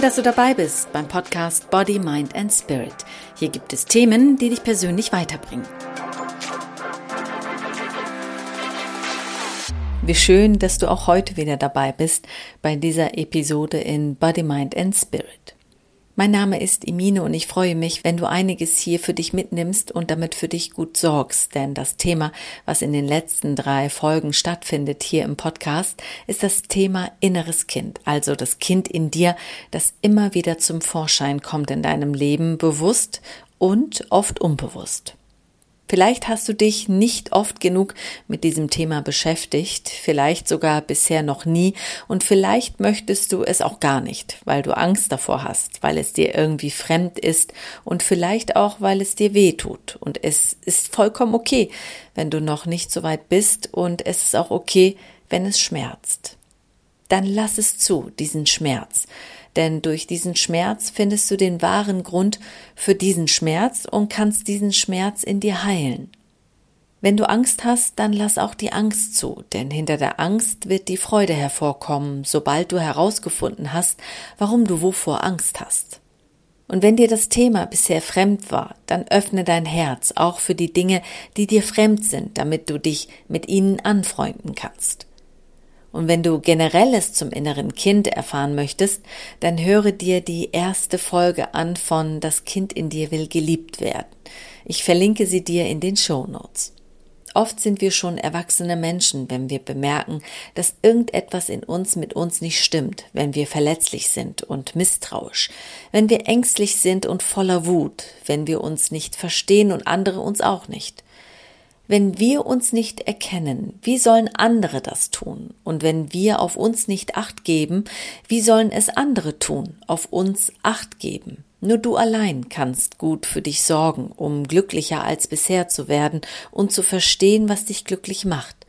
Toll, dass du dabei bist beim Podcast Body, Mind and Spirit. Hier gibt es Themen, die dich persönlich weiterbringen. Wie schön, dass du auch heute wieder dabei bist bei dieser Episode in Body, Mind and Spirit. Mein Name ist Emine und ich freue mich, wenn du einiges hier für dich mitnimmst und damit für dich gut sorgst, denn das Thema, was in den letzten drei Folgen stattfindet hier im Podcast, ist das Thema inneres Kind, also das Kind in dir, das immer wieder zum Vorschein kommt in deinem Leben, bewusst und oft unbewusst. Vielleicht hast du dich nicht oft genug mit diesem Thema beschäftigt, vielleicht sogar bisher noch nie und vielleicht möchtest du es auch gar nicht, weil du Angst davor hast, weil es dir irgendwie fremd ist und vielleicht auch, weil es dir weh tut. Und es ist vollkommen okay, wenn du noch nicht so weit bist und es ist auch okay, wenn es schmerzt. Dann lass es zu, diesen Schmerz denn durch diesen Schmerz findest du den wahren Grund für diesen Schmerz und kannst diesen Schmerz in dir heilen. Wenn du Angst hast, dann lass auch die Angst zu, denn hinter der Angst wird die Freude hervorkommen, sobald du herausgefunden hast, warum du wovor Angst hast. Und wenn dir das Thema bisher fremd war, dann öffne dein Herz auch für die Dinge, die dir fremd sind, damit du dich mit ihnen anfreunden kannst. Und wenn du generelles zum inneren Kind erfahren möchtest, dann höre dir die erste Folge an von Das Kind in dir will geliebt werden. Ich verlinke sie dir in den Show Notes. Oft sind wir schon erwachsene Menschen, wenn wir bemerken, dass irgendetwas in uns mit uns nicht stimmt, wenn wir verletzlich sind und misstrauisch, wenn wir ängstlich sind und voller Wut, wenn wir uns nicht verstehen und andere uns auch nicht. Wenn wir uns nicht erkennen, wie sollen andere das tun? Und wenn wir auf uns nicht acht geben, wie sollen es andere tun, auf uns acht geben? Nur du allein kannst gut für dich sorgen, um glücklicher als bisher zu werden und zu verstehen, was dich glücklich macht.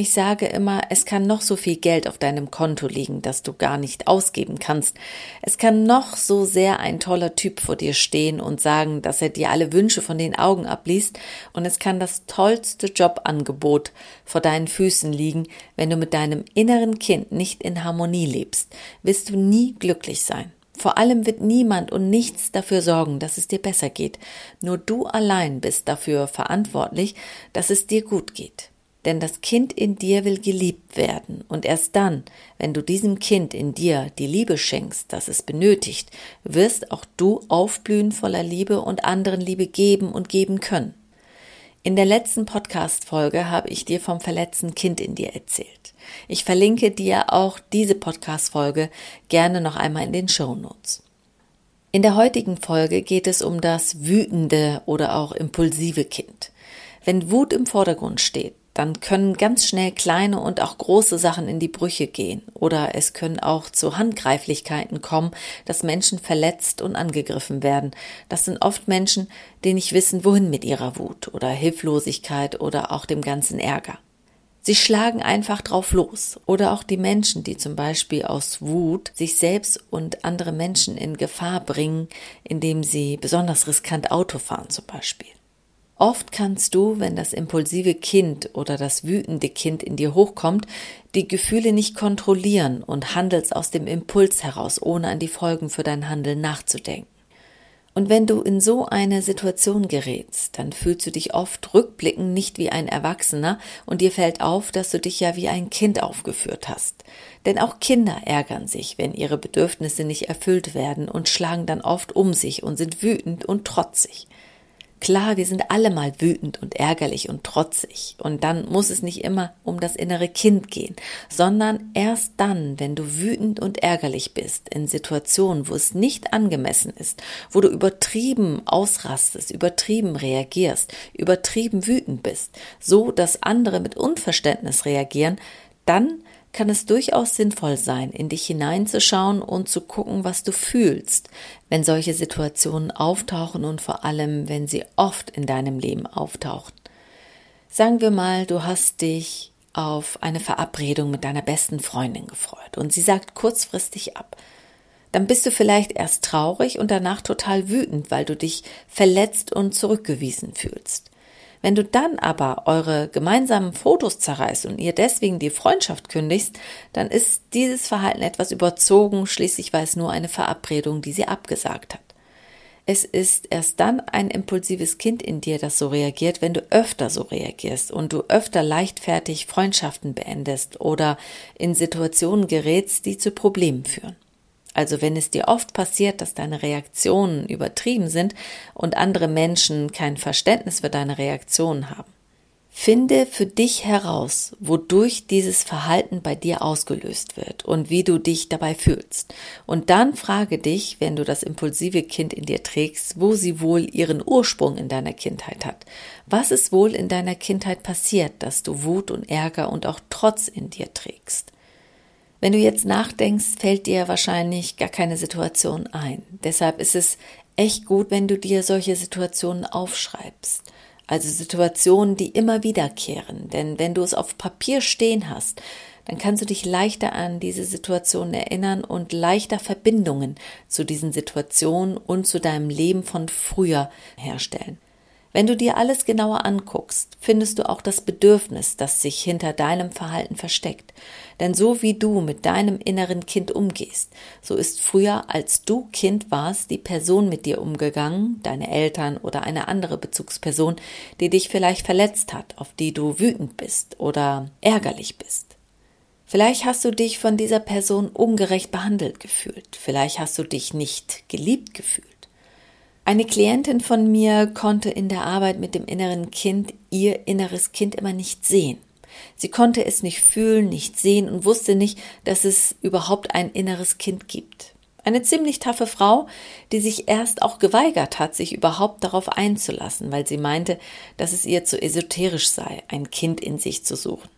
Ich sage immer, es kann noch so viel Geld auf deinem Konto liegen, das du gar nicht ausgeben kannst. Es kann noch so sehr ein toller Typ vor dir stehen und sagen, dass er dir alle Wünsche von den Augen abliest, und es kann das tollste Jobangebot vor deinen Füßen liegen, wenn du mit deinem inneren Kind nicht in Harmonie lebst, wirst du nie glücklich sein. Vor allem wird niemand und nichts dafür sorgen, dass es dir besser geht. Nur du allein bist dafür verantwortlich, dass es dir gut geht. Denn das Kind in dir will geliebt werden, und erst dann, wenn du diesem Kind in dir die Liebe schenkst, das es benötigt, wirst auch du aufblühen voller Liebe und anderen Liebe geben und geben können. In der letzten Podcast-Folge habe ich dir vom verletzten Kind in dir erzählt. Ich verlinke dir auch diese Podcast-Folge gerne noch einmal in den Show Notes. In der heutigen Folge geht es um das wütende oder auch impulsive Kind. Wenn Wut im Vordergrund steht, dann können ganz schnell kleine und auch große Sachen in die Brüche gehen oder es können auch zu Handgreiflichkeiten kommen, dass Menschen verletzt und angegriffen werden. Das sind oft Menschen, die nicht wissen, wohin mit ihrer Wut oder Hilflosigkeit oder auch dem ganzen Ärger. Sie schlagen einfach drauf los. Oder auch die Menschen, die zum Beispiel aus Wut sich selbst und andere Menschen in Gefahr bringen, indem sie besonders riskant Auto fahren zum Beispiel. Oft kannst du, wenn das impulsive Kind oder das wütende Kind in dir hochkommt, die Gefühle nicht kontrollieren und handelst aus dem Impuls heraus, ohne an die Folgen für dein Handeln nachzudenken. Und wenn du in so eine Situation gerätst, dann fühlst du dich oft rückblickend nicht wie ein Erwachsener und dir fällt auf, dass du dich ja wie ein Kind aufgeführt hast. Denn auch Kinder ärgern sich, wenn ihre Bedürfnisse nicht erfüllt werden und schlagen dann oft um sich und sind wütend und trotzig. Klar, wir sind alle mal wütend und ärgerlich und trotzig. Und dann muss es nicht immer um das innere Kind gehen, sondern erst dann, wenn du wütend und ärgerlich bist, in Situationen, wo es nicht angemessen ist, wo du übertrieben ausrastest, übertrieben reagierst, übertrieben wütend bist, so dass andere mit Unverständnis reagieren, dann kann es durchaus sinnvoll sein, in dich hineinzuschauen und zu gucken, was du fühlst, wenn solche Situationen auftauchen und vor allem, wenn sie oft in deinem Leben auftauchen. Sagen wir mal, du hast dich auf eine Verabredung mit deiner besten Freundin gefreut und sie sagt kurzfristig ab. Dann bist du vielleicht erst traurig und danach total wütend, weil du dich verletzt und zurückgewiesen fühlst. Wenn du dann aber eure gemeinsamen Fotos zerreißt und ihr deswegen die Freundschaft kündigst, dann ist dieses Verhalten etwas überzogen, schließlich war es nur eine Verabredung, die sie abgesagt hat. Es ist erst dann ein impulsives Kind in dir, das so reagiert, wenn du öfter so reagierst und du öfter leichtfertig Freundschaften beendest oder in Situationen gerätst, die zu Problemen führen. Also wenn es dir oft passiert, dass deine Reaktionen übertrieben sind und andere Menschen kein Verständnis für deine Reaktionen haben. Finde für dich heraus, wodurch dieses Verhalten bei dir ausgelöst wird und wie du dich dabei fühlst. Und dann frage dich, wenn du das impulsive Kind in dir trägst, wo sie wohl ihren Ursprung in deiner Kindheit hat. Was ist wohl in deiner Kindheit passiert, dass du Wut und Ärger und auch Trotz in dir trägst? Wenn du jetzt nachdenkst, fällt dir wahrscheinlich gar keine Situation ein. Deshalb ist es echt gut, wenn du dir solche Situationen aufschreibst. Also Situationen, die immer wiederkehren. Denn wenn du es auf Papier stehen hast, dann kannst du dich leichter an diese Situationen erinnern und leichter Verbindungen zu diesen Situationen und zu deinem Leben von früher herstellen. Wenn du dir alles genauer anguckst, findest du auch das Bedürfnis, das sich hinter deinem Verhalten versteckt. Denn so wie du mit deinem inneren Kind umgehst, so ist früher, als du Kind warst, die Person mit dir umgegangen, deine Eltern oder eine andere Bezugsperson, die dich vielleicht verletzt hat, auf die du wütend bist oder ärgerlich bist. Vielleicht hast du dich von dieser Person ungerecht behandelt gefühlt, vielleicht hast du dich nicht geliebt gefühlt. Eine Klientin von mir konnte in der Arbeit mit dem inneren Kind ihr inneres Kind immer nicht sehen. Sie konnte es nicht fühlen, nicht sehen und wusste nicht, dass es überhaupt ein inneres Kind gibt. Eine ziemlich taffe Frau, die sich erst auch geweigert hat, sich überhaupt darauf einzulassen, weil sie meinte, dass es ihr zu esoterisch sei, ein Kind in sich zu suchen.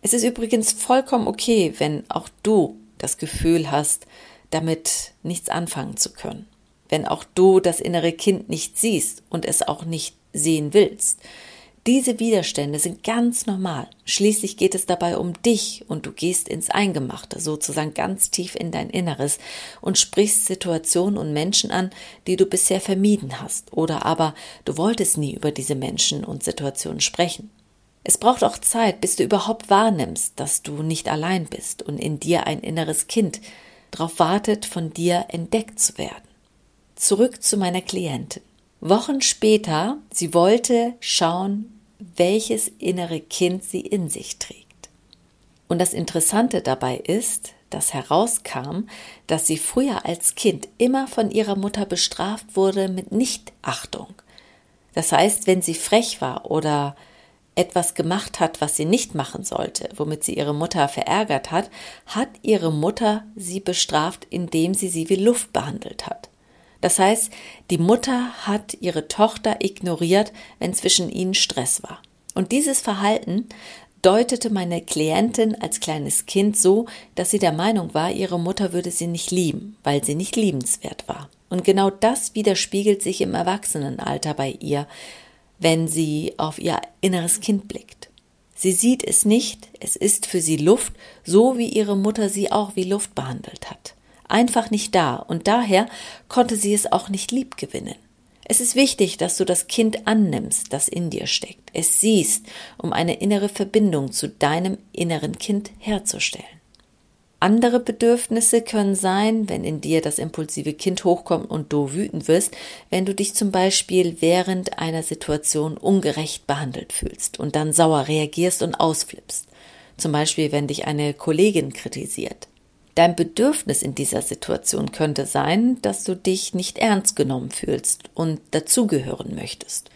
Es ist übrigens vollkommen okay, wenn auch du das Gefühl hast, damit nichts anfangen zu können wenn auch du das innere Kind nicht siehst und es auch nicht sehen willst. Diese Widerstände sind ganz normal. Schließlich geht es dabei um dich und du gehst ins Eingemachte, sozusagen ganz tief in dein Inneres und sprichst Situationen und Menschen an, die du bisher vermieden hast oder aber du wolltest nie über diese Menschen und Situationen sprechen. Es braucht auch Zeit, bis du überhaupt wahrnimmst, dass du nicht allein bist und in dir ein inneres Kind darauf wartet, von dir entdeckt zu werden. Zurück zu meiner Klientin. Wochen später, sie wollte schauen, welches innere Kind sie in sich trägt. Und das Interessante dabei ist, dass herauskam, dass sie früher als Kind immer von ihrer Mutter bestraft wurde mit Nichtachtung. Das heißt, wenn sie frech war oder etwas gemacht hat, was sie nicht machen sollte, womit sie ihre Mutter verärgert hat, hat ihre Mutter sie bestraft, indem sie sie wie Luft behandelt hat. Das heißt, die Mutter hat ihre Tochter ignoriert, wenn zwischen ihnen Stress war. Und dieses Verhalten deutete meine Klientin als kleines Kind so, dass sie der Meinung war, ihre Mutter würde sie nicht lieben, weil sie nicht liebenswert war. Und genau das widerspiegelt sich im Erwachsenenalter bei ihr, wenn sie auf ihr inneres Kind blickt. Sie sieht es nicht, es ist für sie Luft, so wie ihre Mutter sie auch wie Luft behandelt hat einfach nicht da und daher konnte sie es auch nicht lieb gewinnen. Es ist wichtig, dass du das Kind annimmst, das in dir steckt, es siehst, um eine innere Verbindung zu deinem inneren Kind herzustellen. Andere Bedürfnisse können sein, wenn in dir das impulsive Kind hochkommt und du wütend wirst, wenn du dich zum Beispiel während einer Situation ungerecht behandelt fühlst und dann sauer reagierst und ausflippst. Zum Beispiel, wenn dich eine Kollegin kritisiert. Dein Bedürfnis in dieser Situation könnte sein, dass du dich nicht ernst genommen fühlst und dazugehören möchtest.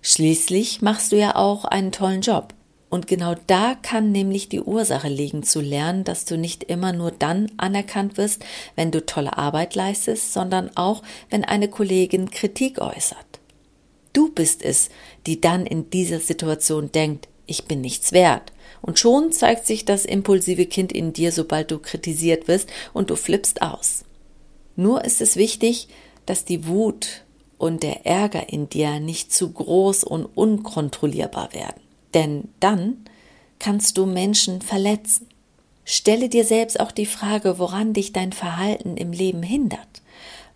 Schließlich machst du ja auch einen tollen Job. Und genau da kann nämlich die Ursache liegen, zu lernen, dass du nicht immer nur dann anerkannt wirst, wenn du tolle Arbeit leistest, sondern auch, wenn eine Kollegin Kritik äußert. Du bist es, die dann in dieser Situation denkt, ich bin nichts wert und schon zeigt sich das impulsive Kind in dir, sobald du kritisiert wirst und du flippst aus. Nur ist es wichtig, dass die Wut und der Ärger in dir nicht zu groß und unkontrollierbar werden. Denn dann kannst du Menschen verletzen. Stelle dir selbst auch die Frage, woran dich dein Verhalten im Leben hindert.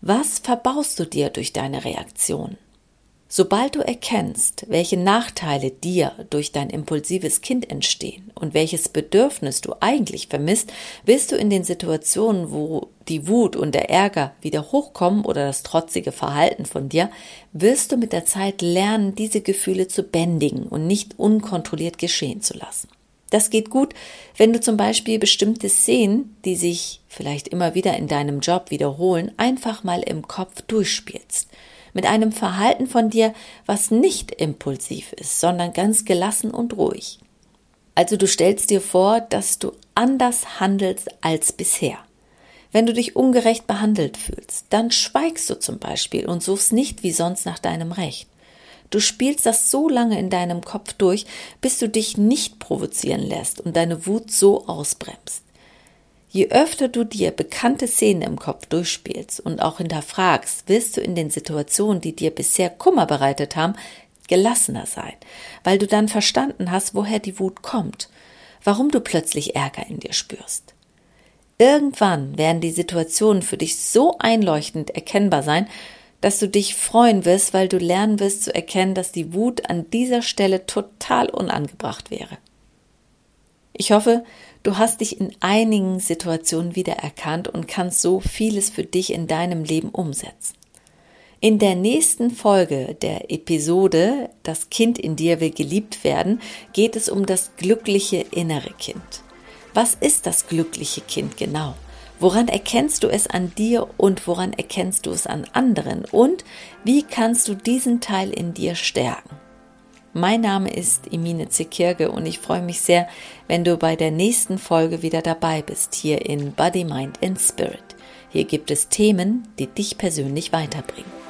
Was verbaust du dir durch deine Reaktion? Sobald du erkennst, welche Nachteile dir durch dein impulsives Kind entstehen und welches Bedürfnis du eigentlich vermisst, wirst du in den Situationen, wo die Wut und der Ärger wieder hochkommen oder das trotzige Verhalten von dir, wirst du mit der Zeit lernen, diese Gefühle zu bändigen und nicht unkontrolliert geschehen zu lassen. Das geht gut, wenn du zum Beispiel bestimmte Szenen, die sich vielleicht immer wieder in deinem Job wiederholen, einfach mal im Kopf durchspielst mit einem Verhalten von dir, was nicht impulsiv ist, sondern ganz gelassen und ruhig. Also du stellst dir vor, dass du anders handelst als bisher. Wenn du dich ungerecht behandelt fühlst, dann schweigst du zum Beispiel und suchst nicht wie sonst nach deinem Recht. Du spielst das so lange in deinem Kopf durch, bis du dich nicht provozieren lässt und deine Wut so ausbremst. Je öfter du dir bekannte Szenen im Kopf durchspielst und auch hinterfragst, wirst du in den Situationen, die dir bisher Kummer bereitet haben, gelassener sein, weil du dann verstanden hast, woher die Wut kommt, warum du plötzlich Ärger in dir spürst. Irgendwann werden die Situationen für dich so einleuchtend erkennbar sein, dass du dich freuen wirst, weil du lernen wirst zu erkennen, dass die Wut an dieser Stelle total unangebracht wäre. Ich hoffe, Du hast dich in einigen Situationen wiedererkannt und kannst so vieles für dich in deinem Leben umsetzen. In der nächsten Folge der Episode Das Kind in dir will geliebt werden geht es um das glückliche innere Kind. Was ist das glückliche Kind genau? Woran erkennst du es an dir und woran erkennst du es an anderen? Und wie kannst du diesen Teil in dir stärken? Mein Name ist Emine Zekirge und ich freue mich sehr, wenn du bei der nächsten Folge wieder dabei bist, hier in Body, Mind and Spirit. Hier gibt es Themen, die dich persönlich weiterbringen.